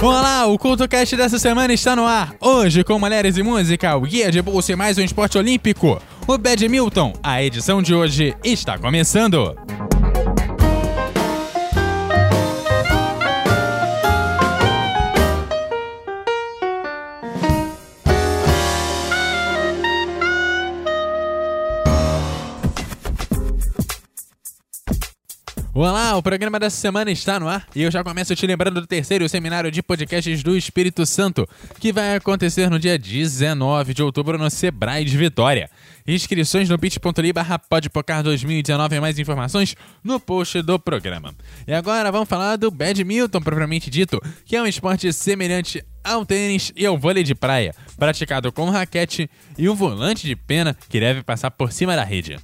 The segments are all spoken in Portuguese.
Olá, o CultoCast dessa semana está no ar. Hoje, com Mulheres e Música, o Guia de Bolsa e mais um esporte olímpico, o Badminton. A edição de hoje está começando. Olá, o programa dessa semana está no ar e eu já começo te lembrando do terceiro seminário de podcasts do Espírito Santo, que vai acontecer no dia 19 de outubro no Sebrae de Vitória. Inscrições no bit.ly barra podpocar 2019 e mais informações no post do programa. E agora vamos falar do badminton propriamente dito, que é um esporte semelhante ao tênis e ao vôlei de praia, praticado com raquete e um volante de pena que deve passar por cima da rede.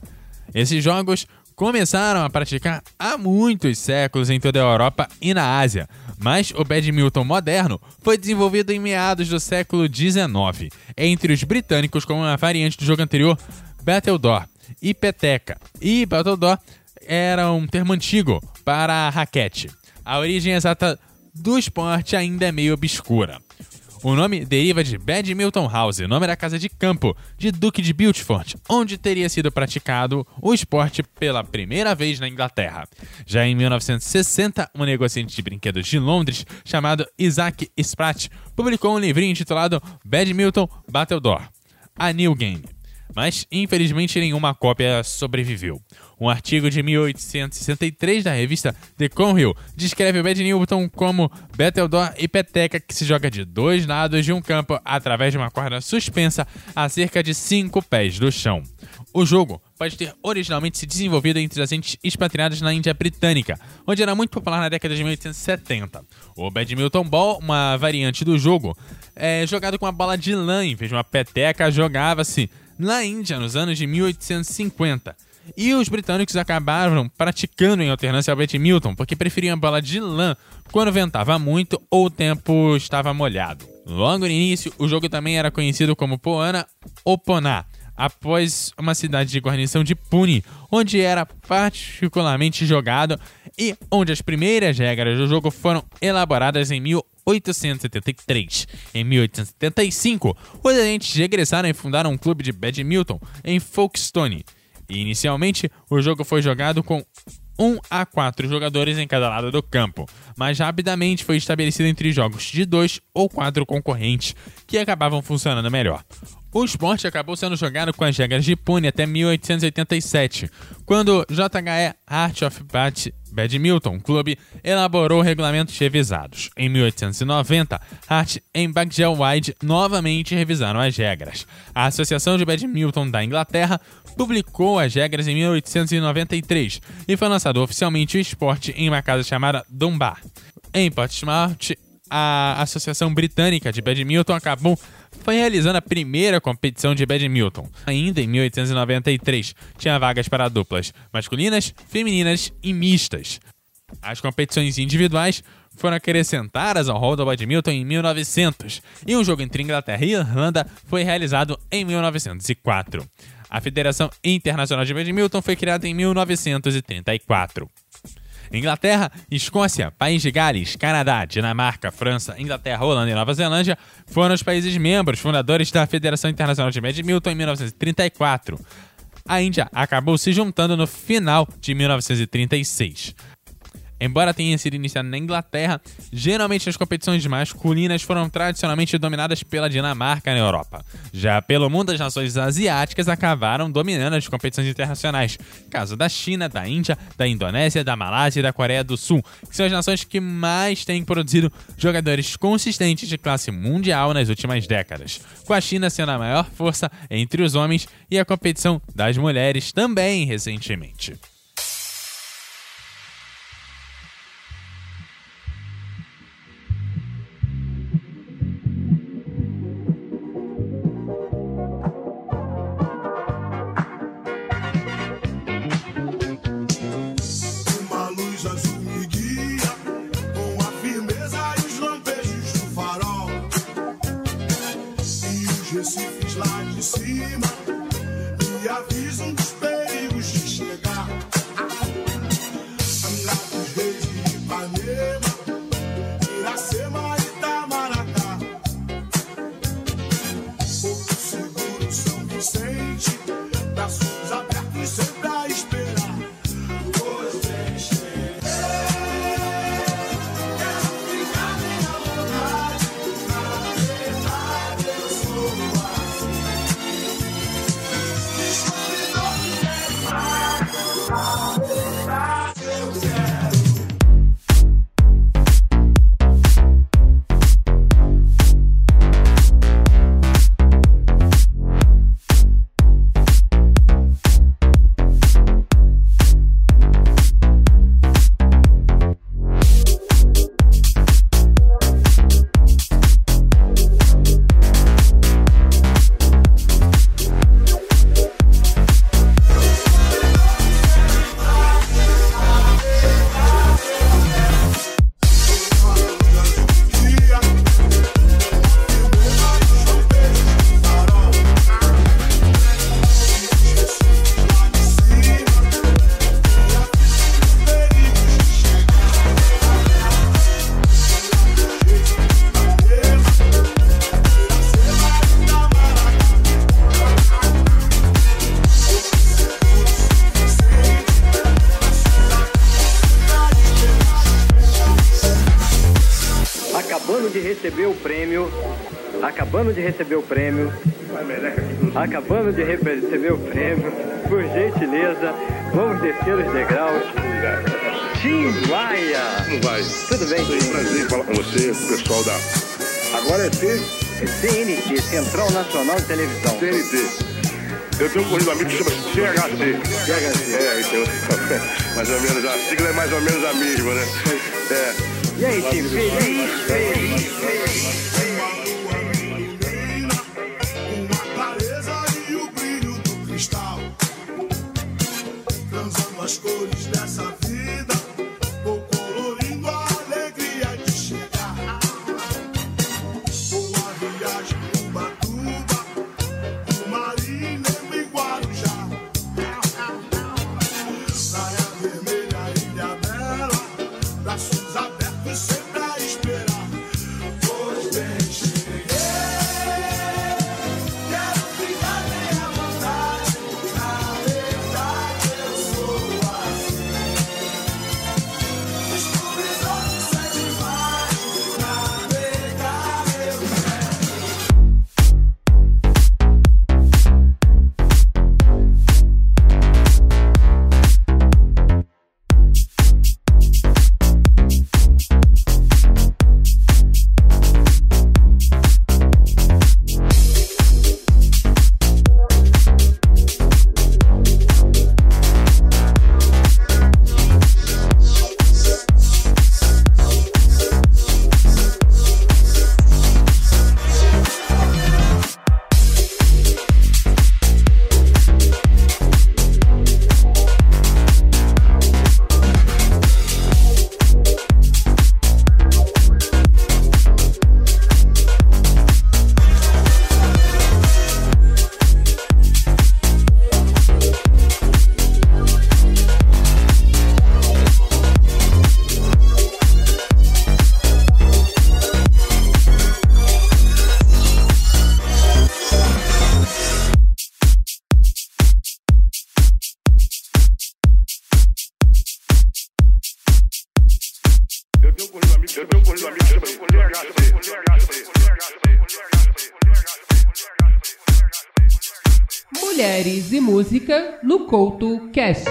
Esses jogos começaram a praticar há muitos séculos em toda a Europa e na Ásia, mas o badminton moderno foi desenvolvido em meados do século XIX entre os britânicos como uma variante do jogo anterior, Battledore e peteca. E Battledore era um termo antigo para raquete. A origem exata do esporte ainda é meio obscura. O nome deriva de Badminton House, nome da casa de campo de Duque de Beaufort, onde teria sido praticado o esporte pela primeira vez na Inglaterra. Já em 1960, um negociante de brinquedos de Londres chamado Isaac Spratt publicou um livrinho intitulado Badminton Battledore, a New Game mas infelizmente nenhuma cópia sobreviveu. Um artigo de 1863 da revista The Conhill descreve o badminton como battledore e peteca que se joga de dois lados de um campo através de uma corda suspensa a cerca de 5 pés do chão. O jogo pode ter originalmente se desenvolvido entre as entes expatriadas na Índia Britânica, onde era muito popular na década de 1870. O badminton ball, uma variante do jogo, é jogado com uma bola de lã em vez de uma peteca, jogava-se na Índia nos anos de 1850. E os britânicos acabaram praticando em alternância ao badminton porque preferiam a bola de lã quando ventava muito ou o tempo estava molhado. Logo no início, o jogo também era conhecido como Poana ou Poná, após uma cidade de guarnição de Pune, onde era particularmente jogado e onde as primeiras regras do jogo foram elaboradas em 1850. 1873. Em 1875, os agentes regressaram e fundaram um clube de badminton em Folkestone. Inicialmente, o jogo foi jogado com 1 a 4 jogadores em cada lado do campo, mas rapidamente foi estabelecido entre jogos de 2 ou 4 concorrentes, que acabavam funcionando melhor. O esporte acabou sendo jogado com as regras de Pune até 1887, quando JHE Art of Bat Badminton Club elaborou regulamentos revisados. Em 1890, Hart e Bagdell-Wide novamente revisaram as regras. A Associação de Badminton da Inglaterra publicou as regras em 1893 e foi lançado oficialmente o esporte em uma casa chamada Dunbar. Em Portsmouth, a Associação Britânica de Badminton acabou foi realizando a primeira competição de badminton. Ainda em 1893, tinha vagas para duplas masculinas, femininas e mistas. As competições individuais foram acrescentadas ao rol do badminton em 1900 e um jogo entre Inglaterra e Irlanda foi realizado em 1904. A Federação Internacional de Badminton foi criada em 1934. Inglaterra, Escócia, País de Gales, Canadá, Dinamarca, França, Inglaterra, Holanda e Nova Zelândia foram os países membros fundadores da Federação Internacional de Badminton em 1934. A Índia acabou se juntando no final de 1936. Embora tenha sido iniciado na Inglaterra, geralmente as competições masculinas foram tradicionalmente dominadas pela Dinamarca na Europa. Já pelo mundo, as nações asiáticas acabaram dominando as competições internacionais, caso da China, da Índia, da Indonésia, da Malásia e da Coreia do Sul, que são as nações que mais têm produzido jogadores consistentes de classe mundial nas últimas décadas, com a China sendo a maior força entre os homens e a competição das mulheres também recentemente. Receber o prêmio, acabando de receber o prêmio, acabando de receber o prêmio, por gentileza, vamos descer os degraus. Tim Maia! Não vai. Tudo bem, Foi um prazer falar com você, o pessoal da. Agora é C, CNT, Central Nacional de Televisão. CNT. Eu tenho um corrido amigo que chama CHC. CHC. É, então. Mais ou menos, a sigla é mais ou menos a mesma, né? É. E aí, Tim? Feliz, feliz, feliz. Brilho as cores dessa Mulheres e música no Couto Cast.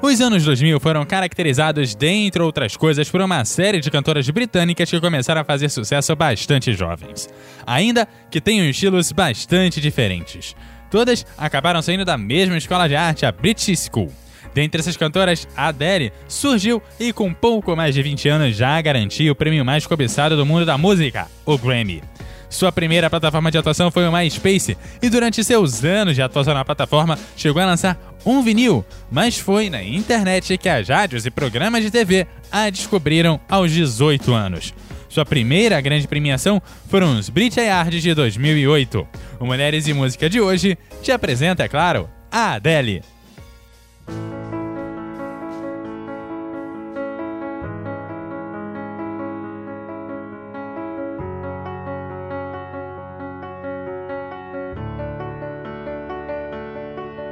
Os anos 2000 foram caracterizados, dentre outras coisas, por uma série de cantoras britânicas que começaram a fazer sucesso bastante jovens. Ainda que tenham estilos bastante diferentes. Todas acabaram saindo da mesma escola de arte, a British School. Dentre essas cantoras, a Adele surgiu e com pouco mais de 20 anos já garantiu o prêmio mais cobiçado do mundo da música, o Grammy. Sua primeira plataforma de atuação foi o MySpace e durante seus anos de atuação na plataforma chegou a lançar um vinil, mas foi na internet que as rádios e programas de TV a descobriram aos 18 anos. Sua primeira grande premiação foram os Brit Awards de 2008. O Mulheres e Música de hoje te apresenta, é claro, a Adele.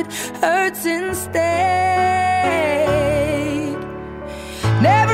it hurts instead. Never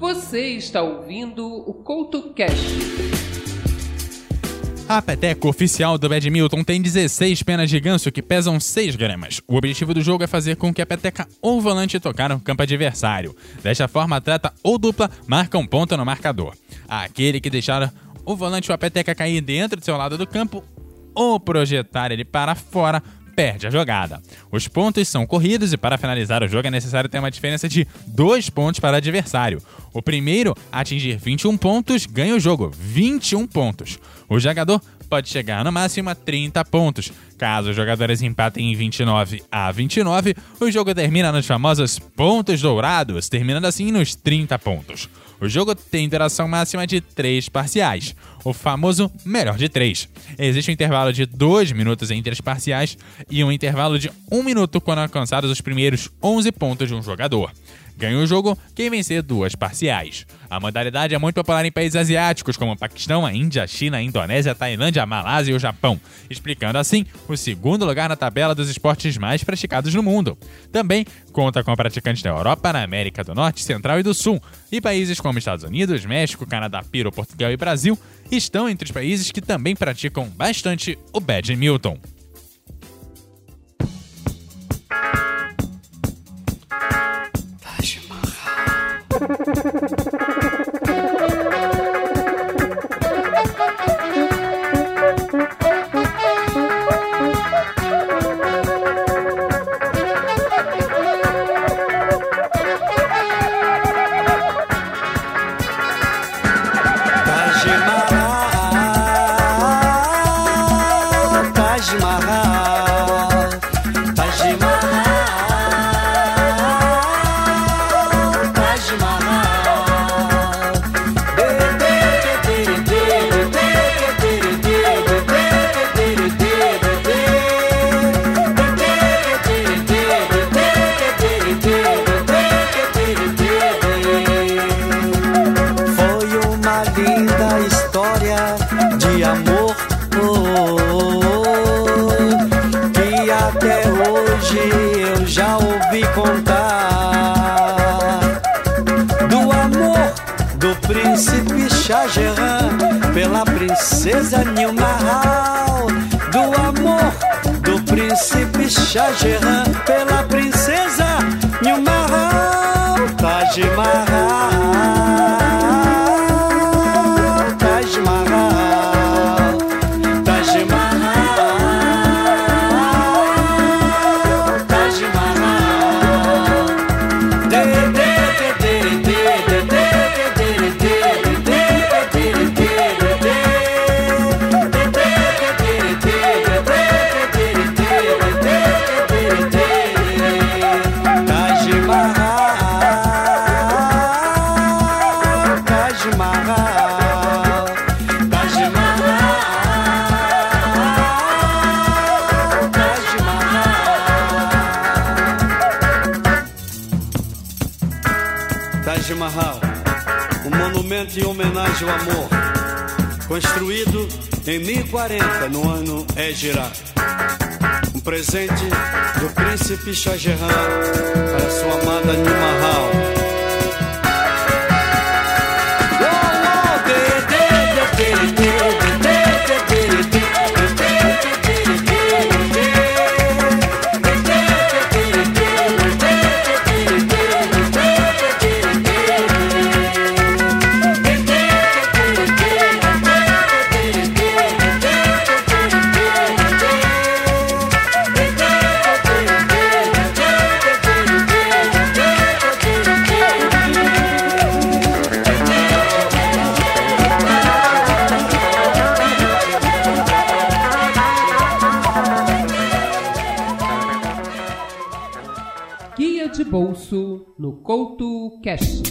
Você está ouvindo o CoutoCast. A peteca oficial do badminton tem 16 penas de ganso que pesam 6 gramas. O objetivo do jogo é fazer com que a peteca ou volante tocar no campo adversário. Desta forma, atleta ou dupla marca um ponto no marcador. Aquele que deixar o volante ou a peteca cair dentro do seu lado do campo ou projetar ele para fora perde a jogada. Os pontos são corridos e para finalizar o jogo é necessário ter uma diferença de 2 pontos para o adversário. O primeiro a atingir 21 pontos ganha o jogo, 21 pontos. O jogador pode chegar no máximo a 30 pontos. Caso os jogadores empatem em 29 a 29, o jogo termina nos famosos pontos dourados, terminando assim nos 30 pontos. O jogo tem duração máxima de 3 parciais, o famoso melhor de 3. Existe um intervalo de 2 minutos entre as parciais e um intervalo de 1 minuto quando alcançados os primeiros 11 pontos de um jogador. Ganha o jogo quem vencer duas parciais. A modalidade é muito popular em países asiáticos como Paquistão, a Índia, a China, a Indonésia, a Tailândia, a Malásia e o Japão, explicando assim o segundo lugar na tabela dos esportes mais praticados no mundo. Também conta com praticantes da Europa, na América do Norte, Central e do Sul, e países como Estados Unidos, México, Canadá, Peru, Portugal e Brasil estão entre os países que também praticam bastante o badminton. Taj Chageran pela princesa Nilmar Taj Mahal. Homenagem amor, construído em 1040 no ano Égira. Um presente do príncipe Shah Jahan para sua amada Nilmahal. Cash.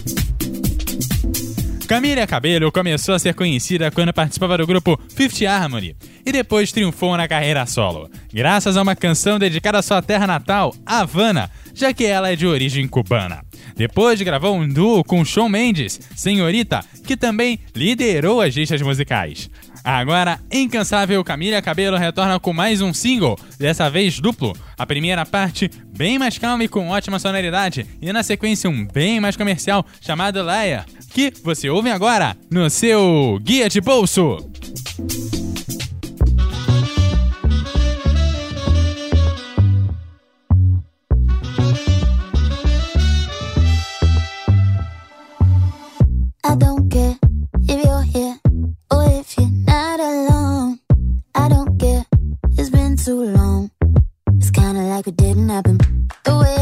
Camila Cabello começou a ser conhecida quando participava do grupo Fifth Harmony e depois triunfou na carreira solo, graças a uma canção dedicada à sua terra natal, Havana, já que ela é de origem cubana. Depois gravou um duo com Shawn Mendes, Senhorita, que também liderou as listas musicais. Agora, incansável Camila Cabello retorna com mais um single, dessa vez duplo. A primeira parte, bem mais calma e com ótima sonoridade, e na sequência um bem mais comercial, chamado Leia, que você ouve agora no seu Guia de Bolso. Happen. The way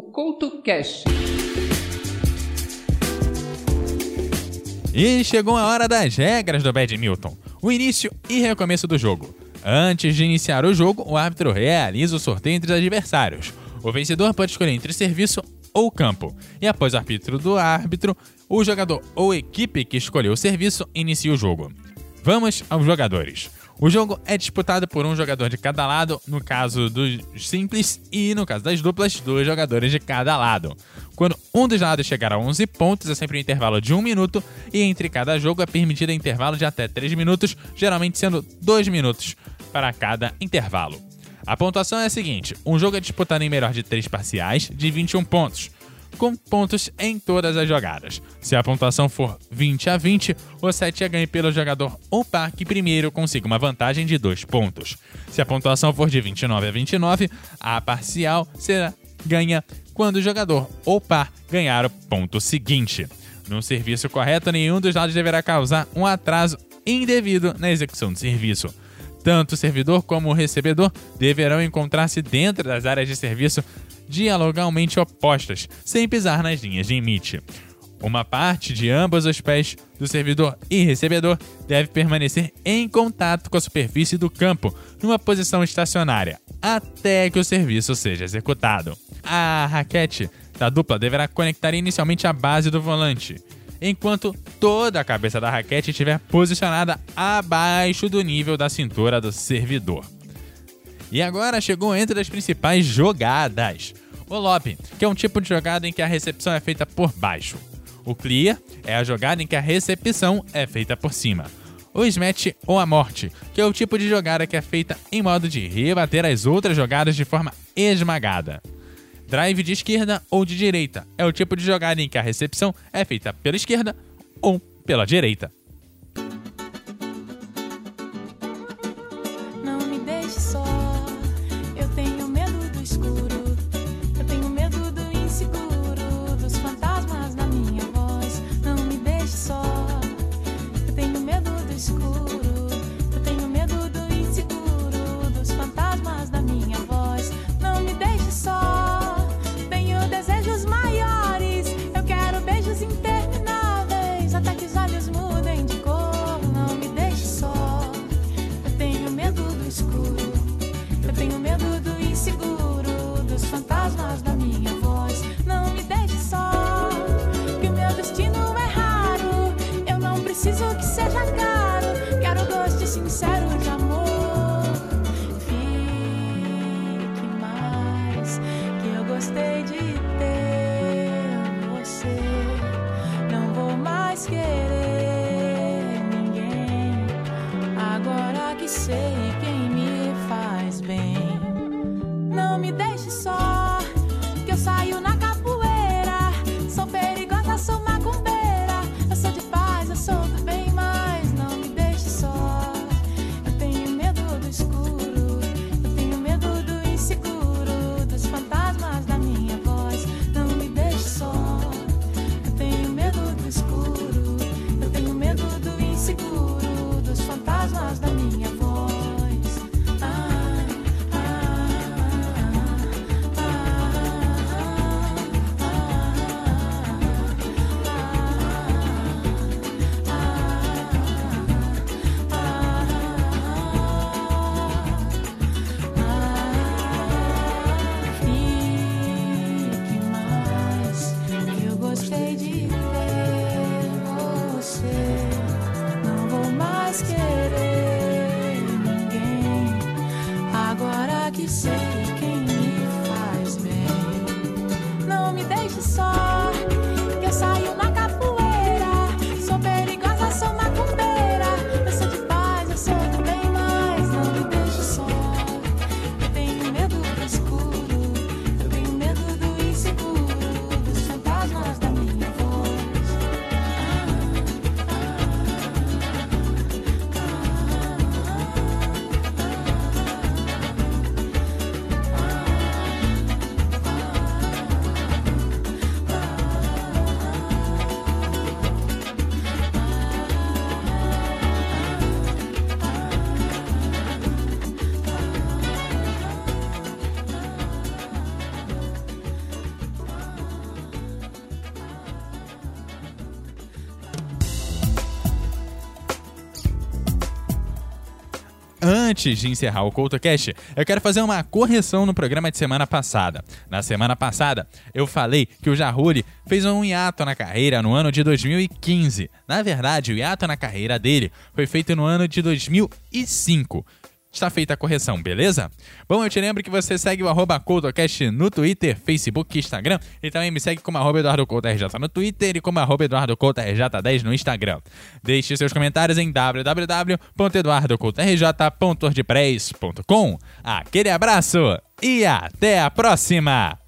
o Couto Cash. E chegou a hora das regras do badminton. O início e recomeço do jogo. Antes de iniciar o jogo, o árbitro realiza o sorteio entre os adversários. O vencedor pode escolher entre serviço ou campo. E após o arbítrio do árbitro, o jogador ou equipe que escolheu o serviço inicia o jogo. Vamos aos jogadores. O jogo é disputado por um jogador de cada lado, no caso dos simples, e no caso das duplas, dois jogadores de cada lado. Quando um dos lados chegar a 11 pontos, é sempre um intervalo de 1 minuto, e entre cada jogo é permitido intervalo de até 3 minutos, geralmente sendo 2 minutos para cada intervalo. A pontuação é a seguinte: um jogo é disputado em melhor de 3 parciais, de 21 pontos com pontos em todas as jogadas. Se a pontuação for 20 a 20, o set é ganho pelo jogador ou par que primeiro consiga uma vantagem de 2 pontos. Se a pontuação for de 29 a 29, a parcial será ganha quando o jogador ou par ganhar o ponto seguinte. No serviço correto, nenhum dos lados deverá causar um atraso indevido na execução do serviço. Tanto o servidor como o recebedor deverão encontrar-se dentro das áreas de serviço dialogalmente opostas, sem pisar nas linhas de limite. Uma parte de ambos os pés do servidor e recebedor deve permanecer em contato com a superfície do campo, numa posição estacionária, até que o serviço seja executado. A raquete da dupla deverá conectar inicialmente à base do volante, enquanto toda a cabeça da raquete estiver posicionada abaixo do nível da cintura do servidor. E agora chegou entre as principais jogadas. O lob, que é um tipo de jogada em que a recepção é feita por baixo. O clear é a jogada em que a recepção é feita por cima. O smash ou a morte, que é o tipo de jogada que é feita em modo de rebater as outras jogadas de forma esmagada. Drive de esquerda ou de direita é o tipo de jogada em que a recepção é feita pela esquerda ou pela direita. Antes de encerrar o CoutoCast, eu quero fazer uma correção no programa de semana passada. Na semana passada, eu falei que o Jarulli fez um hiato na carreira no ano de 2015. Na verdade, o hiato na carreira dele foi feito no ano de 2005. Está feita a correção, beleza? Bom, eu te lembro que você segue o CoutoCast no Twitter, Facebook Instagram. E também me segue como arroba EduardoCoutoRJ no Twitter e como arroba EduardoCoutoRJ10 no Instagram. Deixe seus comentários em www.eduardocoutorj.wordpress.com. Aquele abraço e até a próxima!